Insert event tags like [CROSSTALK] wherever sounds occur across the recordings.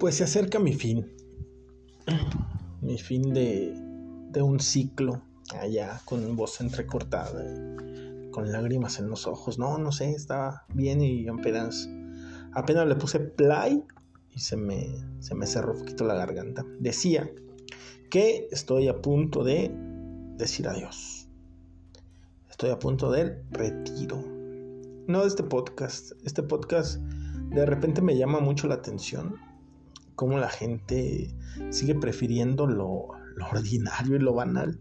Pues se acerca mi fin. Mi fin de, de un ciclo allá con voz entrecortada, con lágrimas en los ojos. No, no sé, estaba bien y apenas, apenas le puse play y se me, se me cerró un poquito la garganta. Decía que estoy a punto de decir adiós. Estoy a punto del retiro. No de este podcast. Este podcast de repente me llama mucho la atención cómo la gente sigue prefiriendo lo, ordinario y lo banal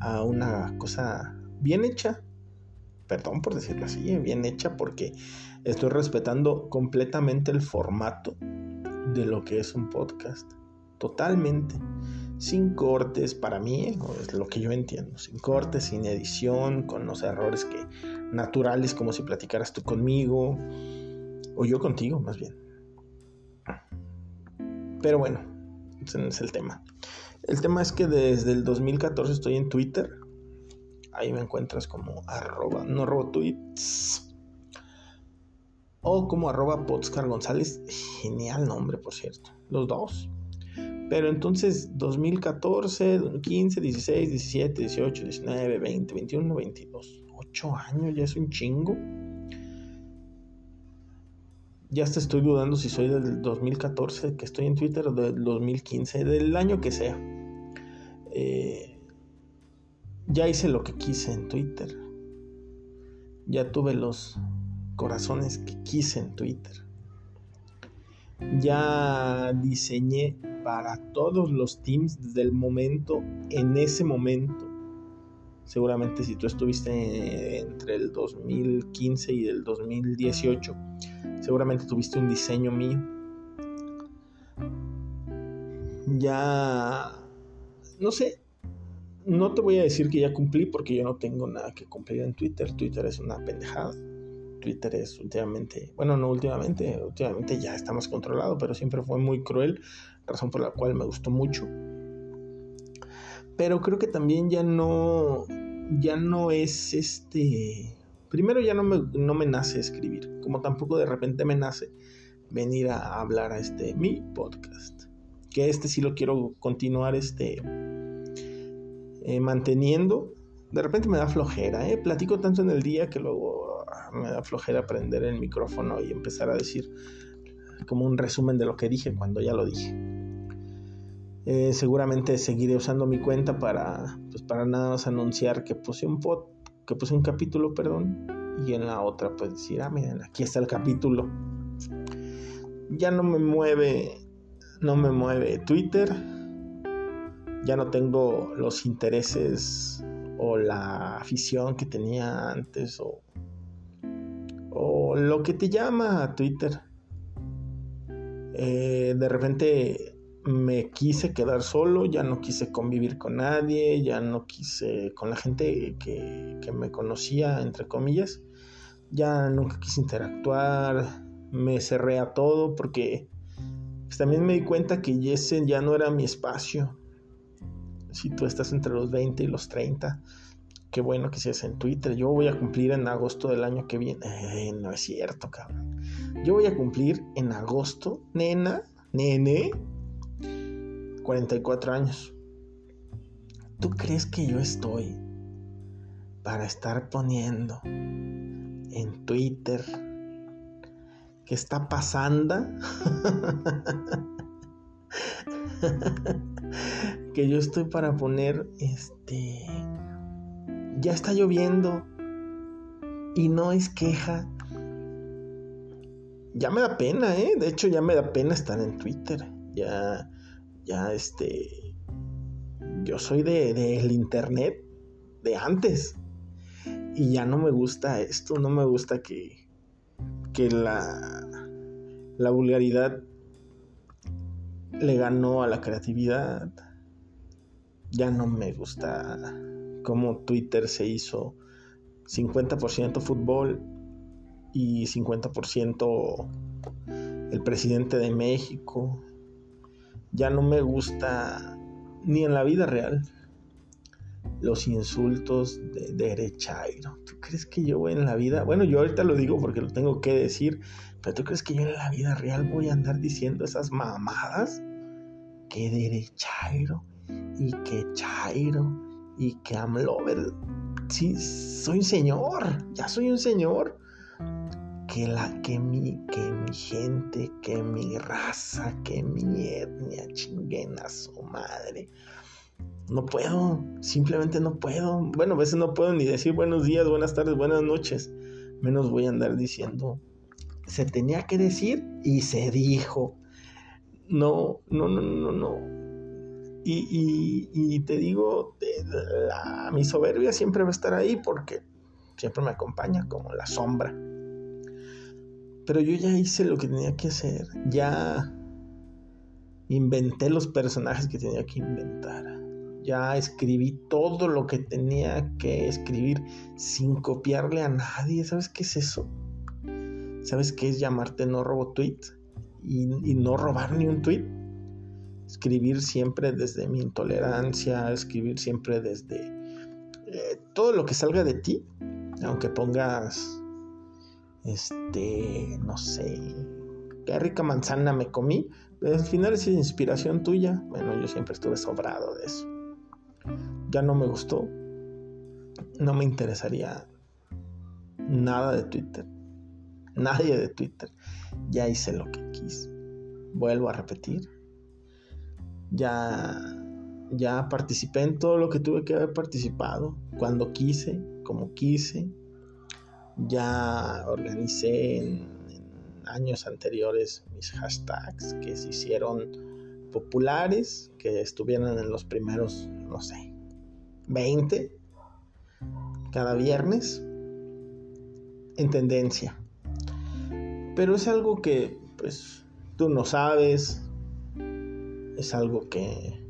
a una cosa bien hecha. Perdón por decirlo así, bien hecha porque estoy respetando completamente el formato de lo que es un podcast. Totalmente. Sin cortes, para mí, es lo que yo entiendo. Sin cortes, sin edición, con los errores que naturales, como si platicaras tú conmigo, o yo contigo, más bien. Pero bueno, ese no es el tema. El tema es que desde el 2014 estoy en Twitter. Ahí me encuentras como arroba, no robo tweets. O como arroba Podscar González. Genial nombre, por cierto. Los dos. Pero entonces 2014, 15, 16, 17, 18, 19, 20, 21, 22. 8 años, ya es un chingo ya hasta estoy dudando si soy del 2014 que estoy en Twitter o del 2015, del año que sea. Eh, ya hice lo que quise en Twitter. Ya tuve los corazones que quise en Twitter. Ya diseñé para todos los teams del momento, en ese momento. Seguramente si tú estuviste entre el 2015 y el 2018, Seguramente tuviste un diseño mío. Ya, no sé, no te voy a decir que ya cumplí porque yo no tengo nada que cumplir en Twitter. Twitter es una pendejada. Twitter es últimamente, bueno, no últimamente, últimamente ya está más controlado, pero siempre fue muy cruel, razón por la cual me gustó mucho. Pero creo que también ya no, ya no es este, Primero ya no me, no me nace escribir, como tampoco de repente me nace venir a hablar a este mi podcast. Que este sí lo quiero continuar este eh, manteniendo. De repente me da flojera, ¿eh? Platico tanto en el día que luego ah, me da flojera prender el micrófono y empezar a decir como un resumen de lo que dije cuando ya lo dije. Eh, seguramente seguiré usando mi cuenta para, pues para nada más anunciar que puse un podcast que puse un capítulo, perdón, y en la otra pues decir, ah, miren, aquí está el capítulo. Ya no me mueve, no me mueve Twitter, ya no tengo los intereses o la afición que tenía antes o, o lo que te llama Twitter. Eh, de repente me quise quedar solo, ya no quise convivir con nadie, ya no quise con la gente que, me conocía, entre comillas, ya nunca quise interactuar, me cerré a todo porque pues, también me di cuenta que ese ya no era mi espacio. Si tú estás entre los 20 y los 30, qué bueno que seas en Twitter. Yo voy a cumplir en agosto del año que viene. Eh, no es cierto, cabrón. Yo voy a cumplir en agosto, nena, nene, 44 años. ¿Tú crees que yo estoy para estar poniendo en Twitter qué está pasando? [LAUGHS] que yo estoy para poner este ya está lloviendo y no es queja. Ya me da pena, ¿eh? De hecho, ya me da pena estar en Twitter. Ya ya este, yo soy de, el internet de antes y ya no me gusta esto, no me gusta que, que la, la vulgaridad le ganó a la creatividad. Ya no me gusta cómo Twitter se hizo 50% fútbol y 50% el presidente de México ya no me gusta ni en la vida real, los insultos de derechairo. ¿Tú crees que yo en la vida, bueno, yo ahorita lo digo porque lo tengo que decir, pero tú crees que yo en la vida real voy a andar diciendo esas mamadas? Que derechairo y que chairo y que amlover. Sí, soy un señor, ya soy un señor. Que la que mi que mi gente, que mi raza, que mi etnia chinguen a su madre no puedo, simplemente no puedo. Bueno, a veces no puedo ni decir buenos días, buenas tardes, buenas noches. Menos voy a andar diciendo, se tenía que decir y se dijo. No, no, no, no, no. Y, te digo, mi soberbia siempre va a estar ahí porque siempre me acompaña como la sombra. Pero yo ya hice lo que tenía que hacer. Ya inventé los personajes que tenía que inventar ya escribí todo lo que tenía que escribir sin copiarle a nadie. ¿Sabes qué es eso? ¿Sabes qué es llamarte no robo tweet? Y, no robar ni un tweet. Escribir siempre desde mi intolerancia, escribir siempre desde eh, todo lo que salga de ti, aunque pongas, este, no sé, qué rica manzana me comí, al final es inspiración tuya. Bueno, yo siempre estuve sobrado de eso ya no me gustó, no me interesaría nada de Twitter, nadie de Twitter. Ya hice lo que quise. Vuelvo a repetir. Ya ya participé en todo lo que tuve que haber participado, cuando quise, como quise. Ya organicé en, años anteriores mis hashtags que se hicieron populares, que estuvieran en los primeros, no sé, 20 cada viernes en tendencia. Pero es algo que pues tú no sabes, es algo que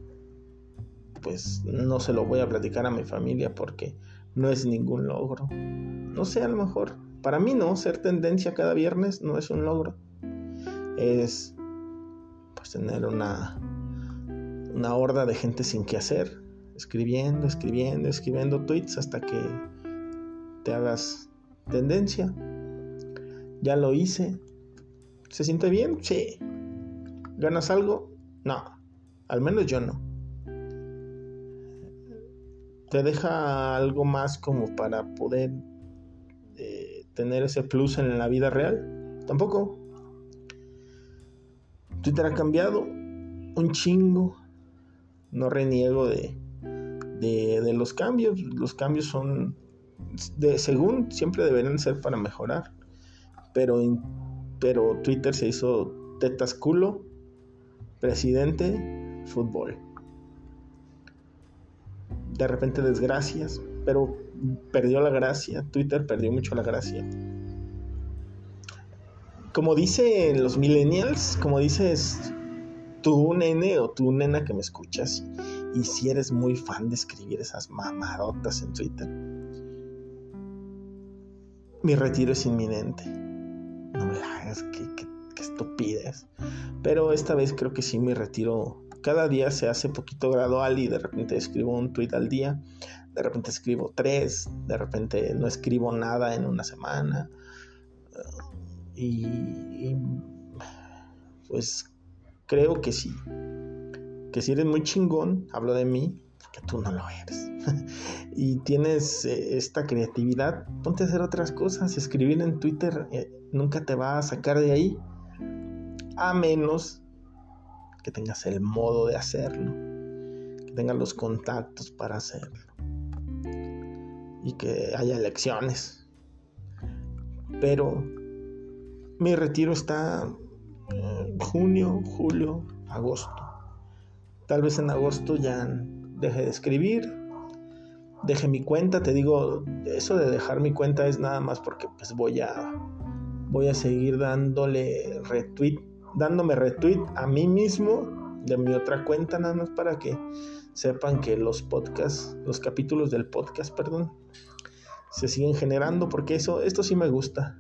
pues no se lo voy a platicar a mi familia porque no es ningún logro. No sé, a lo mejor para mí no ser tendencia cada viernes no es un logro. Es pues tener una una horda de gente sin qué hacer escribiendo, escribiendo, escribiendo tweets hasta que te hagas tendencia. Ya lo hice. ¿Se siente bien? Sí. ¿Ganas algo? No. Al menos yo no. ¿Te deja algo más como para poder eh, tener ese plus en la vida real? Tampoco. Twitter ha cambiado un chingo. No reniego de, de, los cambios. Los cambios son, de, según siempre deberían ser para mejorar. Pero, pero Twitter se hizo tetas culo, presidente, fútbol. De repente desgracias, pero perdió la gracia. Twitter perdió mucho la gracia. Como dicen los millennials, como dices tú nene o tú nena que me escuchas, y si eres muy fan de escribir esas mamadotas en Twitter, mi retiro es inminente. No me hagas, que, que, estupidez. Pero esta vez creo que sí mi retiro cada día se hace poquito gradual y de repente escribo un tweet al día, de repente escribo tres, de repente no escribo nada en una semana. y pues creo que sí, que si eres muy chingón, hablo de mí, que tú no lo eres. [LAUGHS] y tienes eh, esta creatividad, ponte a hacer otras cosas. Escribir en Twitter eh, nunca te va a sacar de ahí, a menos que tengas el modo de hacerlo, que tengas los contactos para hacerlo y que haya elecciones. Pero mi retiro está en eh, junio, julio, agosto. Tal vez en agosto ya deje de escribir, deje mi cuenta. Te digo, eso de dejar mi cuenta es nada más porque pues voy a voy a seguir dándole retweet, dándome retweet a mí mismo de mi otra cuenta nada más para que sepan que los podcasts, los capítulos del podcast, perdón, se siguen generando porque eso esto sí me gusta.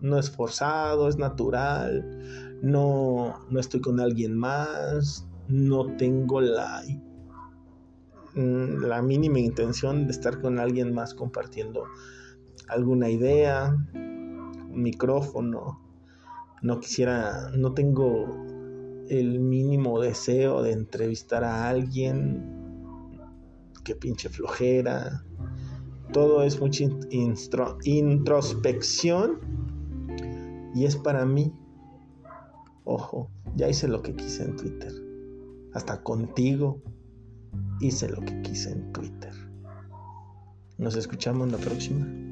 No es forzado, es natural. No no estoy con alguien más, no tengo la mm, la mínima intención de estar con alguien más compartiendo alguna idea, un micrófono. No quisiera, no tengo el mínimo deseo de entrevistar a alguien. Qué pinche flojera. Todo es mucha introspección y es para mí. Ojo, ya hice lo que quise en Twitter. Hasta contigo hice lo que quise en Twitter. Nos escuchamos la próxima.